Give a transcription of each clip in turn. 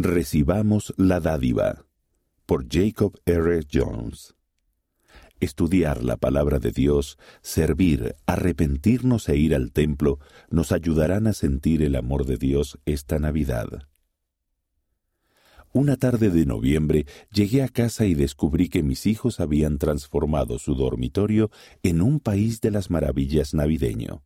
Recibamos la dádiva por Jacob R. Jones. Estudiar la palabra de Dios, servir, arrepentirnos e ir al templo nos ayudarán a sentir el amor de Dios esta Navidad. Una tarde de noviembre llegué a casa y descubrí que mis hijos habían transformado su dormitorio en un país de las maravillas navideño.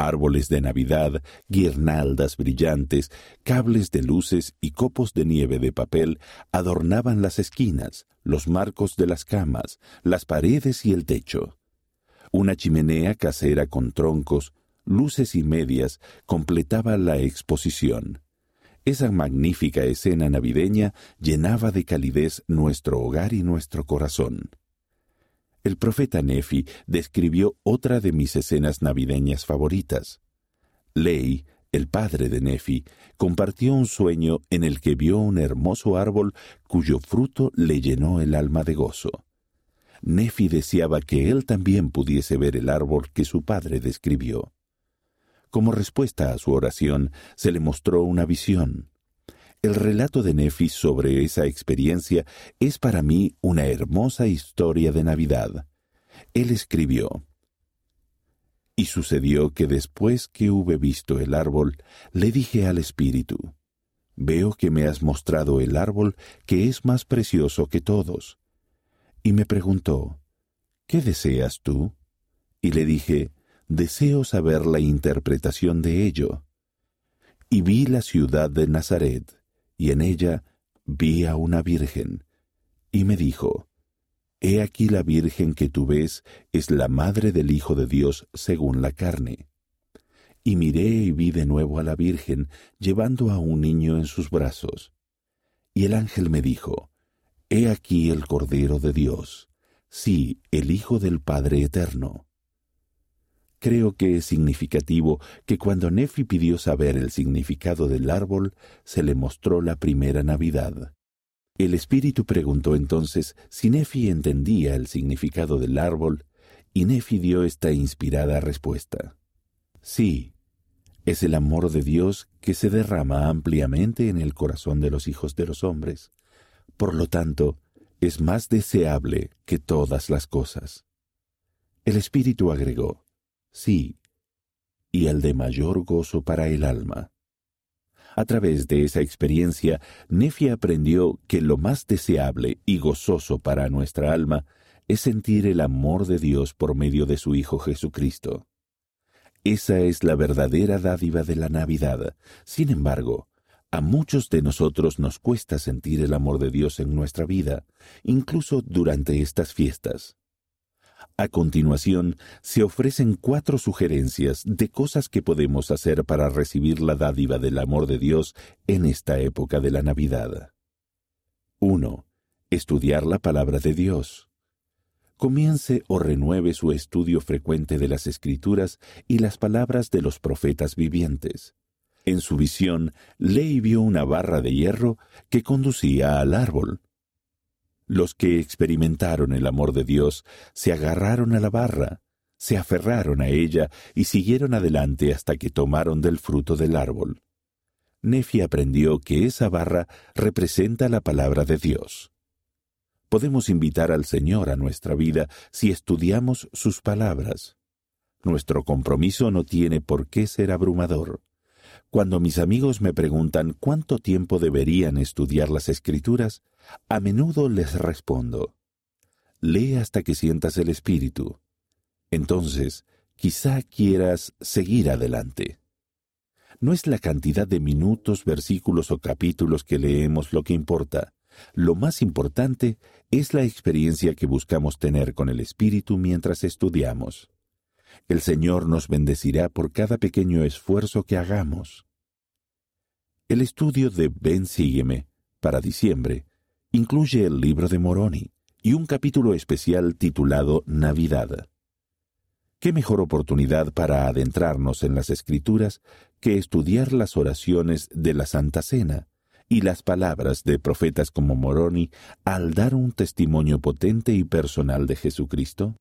Árboles de Navidad, guirnaldas brillantes, cables de luces y copos de nieve de papel adornaban las esquinas, los marcos de las camas, las paredes y el techo. Una chimenea casera con troncos, luces y medias completaba la exposición. Esa magnífica escena navideña llenaba de calidez nuestro hogar y nuestro corazón. El profeta Nefi describió otra de mis escenas navideñas favoritas. Ley, el padre de Nefi, compartió un sueño en el que vio un hermoso árbol cuyo fruto le llenó el alma de gozo. Nefi deseaba que él también pudiese ver el árbol que su padre describió. Como respuesta a su oración, se le mostró una visión. El relato de Nefi sobre esa experiencia es para mí una hermosa historia de Navidad. Él escribió, Y sucedió que después que hube visto el árbol, le dije al Espíritu, Veo que me has mostrado el árbol que es más precioso que todos. Y me preguntó, ¿Qué deseas tú? Y le dije, Deseo saber la interpretación de ello. Y vi la ciudad de Nazaret, y en ella vi a una virgen, y me dijo, He aquí la virgen que tú ves es la madre del Hijo de Dios según la carne. Y miré y vi de nuevo a la virgen llevando a un niño en sus brazos. Y el ángel me dijo, He aquí el Cordero de Dios, sí, el Hijo del Padre Eterno. Creo que es significativo que cuando Nefi pidió saber el significado del árbol, se le mostró la primera Navidad. El espíritu preguntó entonces si Nefi entendía el significado del árbol, y Nefi dio esta inspirada respuesta. Sí, es el amor de Dios que se derrama ampliamente en el corazón de los hijos de los hombres. Por lo tanto, es más deseable que todas las cosas. El espíritu agregó, sí, y el de mayor gozo para el alma. A través de esa experiencia, Nefi aprendió que lo más deseable y gozoso para nuestra alma es sentir el amor de Dios por medio de su Hijo Jesucristo. Esa es la verdadera dádiva de la Navidad. Sin embargo, a muchos de nosotros nos cuesta sentir el amor de Dios en nuestra vida, incluso durante estas fiestas. A continuación, se ofrecen cuatro sugerencias de cosas que podemos hacer para recibir la dádiva del amor de Dios en esta época de la Navidad. 1. Estudiar la palabra de Dios. Comience o renueve su estudio frecuente de las Escrituras y las palabras de los profetas vivientes. En su visión, Ley vio una barra de hierro que conducía al árbol. Los que experimentaron el amor de Dios se agarraron a la barra, se aferraron a ella y siguieron adelante hasta que tomaron del fruto del árbol. Nefi aprendió que esa barra representa la palabra de Dios. Podemos invitar al Señor a nuestra vida si estudiamos sus palabras. Nuestro compromiso no tiene por qué ser abrumador. Cuando mis amigos me preguntan cuánto tiempo deberían estudiar las escrituras, a menudo les respondo, lee hasta que sientas el Espíritu. Entonces, quizá quieras seguir adelante. No es la cantidad de minutos, versículos o capítulos que leemos lo que importa. Lo más importante es la experiencia que buscamos tener con el Espíritu mientras estudiamos. El Señor nos bendecirá por cada pequeño esfuerzo que hagamos. El estudio de Ven Sígueme, para diciembre, incluye el libro de Moroni y un capítulo especial titulado Navidad. ¿Qué mejor oportunidad para adentrarnos en las Escrituras que estudiar las oraciones de la Santa Cena y las palabras de profetas como Moroni al dar un testimonio potente y personal de Jesucristo?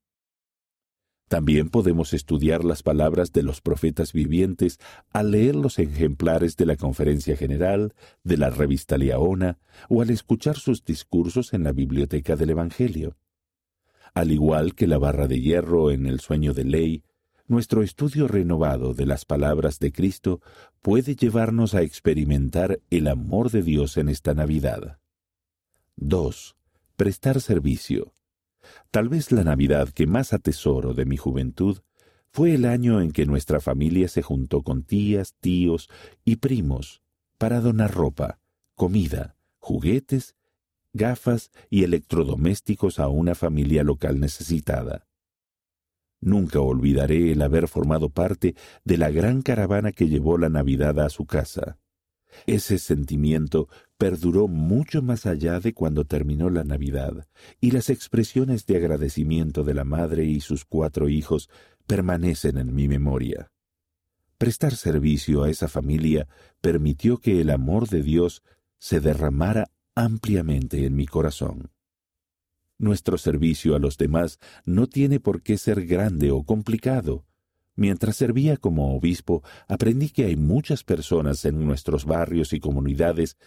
También podemos estudiar las palabras de los profetas vivientes al leer los ejemplares de la Conferencia General, de la revista Liaona o al escuchar sus discursos en la biblioteca del Evangelio. Al igual que la barra de hierro en el sueño de ley, nuestro estudio renovado de las palabras de Cristo puede llevarnos a experimentar el amor de Dios en esta Navidad. 2. Prestar servicio. Tal vez la Navidad que más atesoro de mi juventud fue el año en que nuestra familia se juntó con tías, tíos y primos para donar ropa, comida, juguetes, gafas y electrodomésticos a una familia local necesitada. Nunca olvidaré el haber formado parte de la gran caravana que llevó la Navidad a su casa. Ese sentimiento perduró mucho más allá de cuando terminó la Navidad, y las expresiones de agradecimiento de la madre y sus cuatro hijos permanecen en mi memoria. Prestar servicio a esa familia permitió que el amor de Dios se derramara ampliamente en mi corazón. Nuestro servicio a los demás no tiene por qué ser grande o complicado. Mientras servía como obispo, aprendí que hay muchas personas en nuestros barrios y comunidades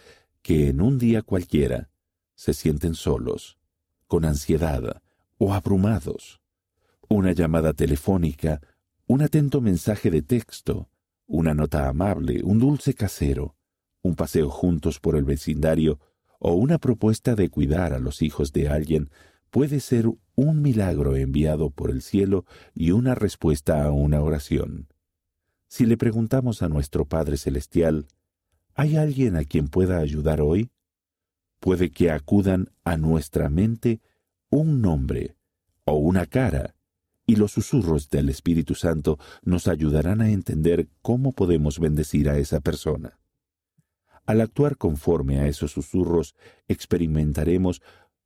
que en un día cualquiera se sienten solos, con ansiedad o abrumados. Una llamada telefónica, un atento mensaje de texto, una nota amable, un dulce casero, un paseo juntos por el vecindario o una propuesta de cuidar a los hijos de alguien puede ser un milagro enviado por el cielo y una respuesta a una oración. Si le preguntamos a nuestro Padre Celestial, ¿hay alguien a quien pueda ayudar hoy? Puede que acudan a nuestra mente un nombre o una cara, y los susurros del Espíritu Santo nos ayudarán a entender cómo podemos bendecir a esa persona. Al actuar conforme a esos susurros, experimentaremos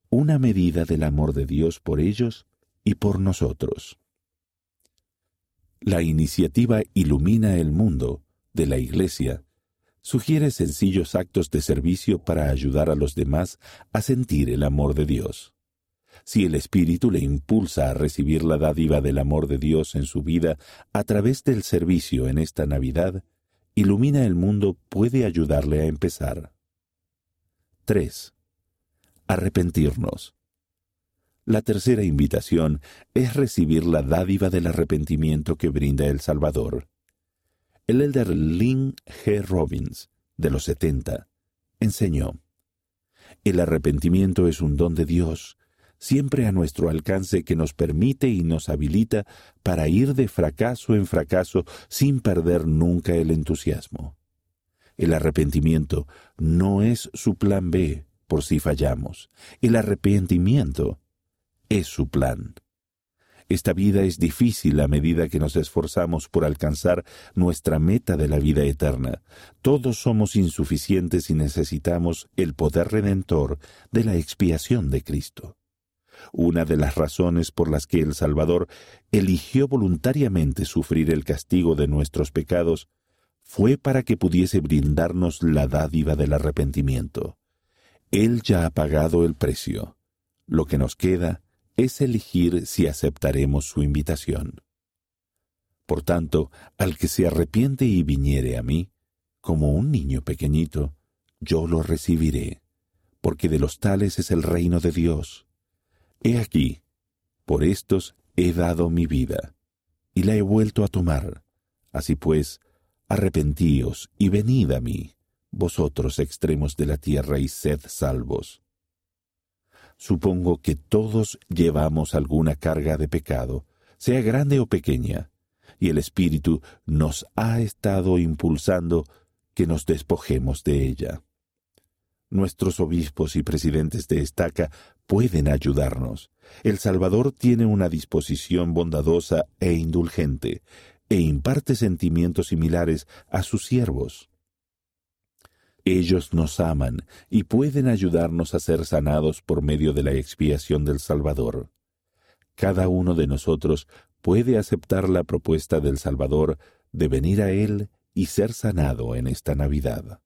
una medida del amor de Dios por ellos y por nosotros. La iniciativa Ilumina el Mundo de la Iglesia sugiere sencillos actos de servicio para ayudar a los demás a sentir el amor de Dios. Si el Espíritu le impulsa a recibir la dádiva del amor de Dios en su vida a través del servicio en esta Navidad, Ilumina el Mundo puede ayudarle a empezar. 3 arrepentirnos. La tercera invitación es recibir la dádiva del arrepentimiento que brinda el Salvador. El elder Lynn G. Robbins, de los setenta, enseñó, El arrepentimiento es un don de Dios, siempre a nuestro alcance que nos permite y nos habilita para ir de fracaso en fracaso sin perder nunca el entusiasmo. El arrepentimiento no es su plan B, por si fallamos. El arrepentimiento es su plan. Esta vida es difícil a medida que nos esforzamos por alcanzar nuestra meta de la vida eterna. Todos somos insuficientes y necesitamos el poder redentor de la expiación de Cristo. Una de las razones por las que el Salvador eligió voluntariamente sufrir el castigo de nuestros pecados fue para que pudiese brindarnos la dádiva del arrepentimiento. Él ya ha pagado el precio. Lo que nos queda es elegir si aceptaremos su invitación. Por tanto, al que se arrepiente y viniere a mí, como un niño pequeñito, yo lo recibiré, porque de los tales es el reino de Dios. He aquí, por estos he dado mi vida, y la he vuelto a tomar. Así pues, arrepentíos y venid a mí vosotros extremos de la tierra y sed salvos. Supongo que todos llevamos alguna carga de pecado, sea grande o pequeña, y el Espíritu nos ha estado impulsando que nos despojemos de ella. Nuestros obispos y presidentes de estaca pueden ayudarnos. El Salvador tiene una disposición bondadosa e indulgente, e imparte sentimientos similares a sus siervos. Ellos nos aman y pueden ayudarnos a ser sanados por medio de la expiación del Salvador. Cada uno de nosotros puede aceptar la propuesta del Salvador de venir a Él y ser sanado en esta Navidad.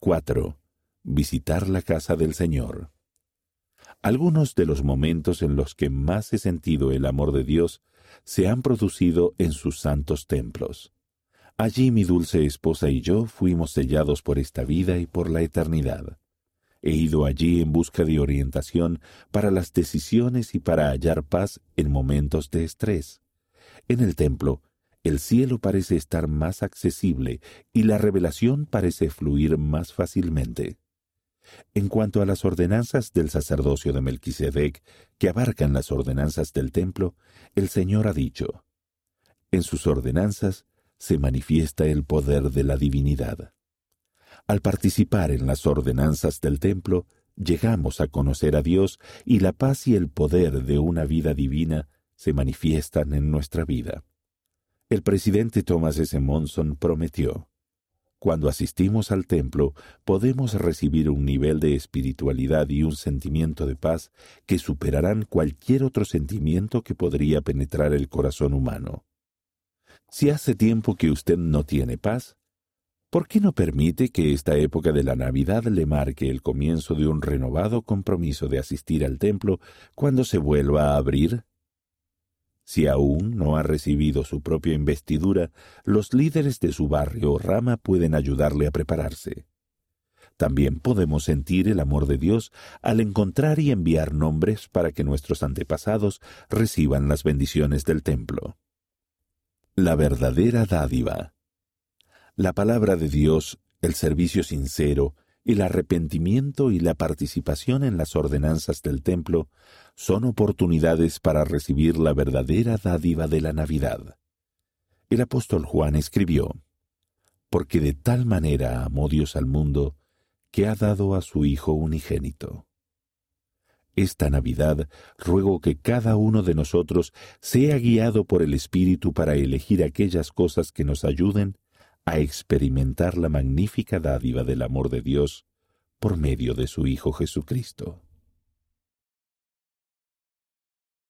4. Visitar la casa del Señor. Algunos de los momentos en los que más he sentido el amor de Dios se han producido en sus santos templos. Allí mi dulce esposa y yo fuimos sellados por esta vida y por la eternidad. He ido allí en busca de orientación para las decisiones y para hallar paz en momentos de estrés. En el templo, el cielo parece estar más accesible y la revelación parece fluir más fácilmente. En cuanto a las ordenanzas del sacerdocio de Melquisedec, que abarcan las ordenanzas del templo, el Señor ha dicho, en sus ordenanzas se manifiesta el poder de la divinidad. Al participar en las ordenanzas del templo, llegamos a conocer a Dios y la paz y el poder de una vida divina se manifiestan en nuestra vida. El presidente Thomas S. Monson prometió, cuando asistimos al templo podemos recibir un nivel de espiritualidad y un sentimiento de paz que superarán cualquier otro sentimiento que podría penetrar el corazón humano. Si hace tiempo que usted no tiene paz, ¿por qué no permite que esta época de la Navidad le marque el comienzo de un renovado compromiso de asistir al templo cuando se vuelva a abrir? Si aún no ha recibido su propia investidura, los líderes de su barrio o rama pueden ayudarle a prepararse. También podemos sentir el amor de Dios al encontrar y enviar nombres para que nuestros antepasados reciban las bendiciones del templo. La verdadera dádiva. La palabra de Dios, el servicio sincero, el arrepentimiento y la participación en las ordenanzas del templo son oportunidades para recibir la verdadera dádiva de la Navidad. El apóstol Juan escribió, Porque de tal manera amó Dios al mundo, que ha dado a su Hijo unigénito. Esta Navidad ruego que cada uno de nosotros sea guiado por el Espíritu para elegir aquellas cosas que nos ayuden a experimentar la magnífica dádiva del amor de Dios por medio de su Hijo Jesucristo.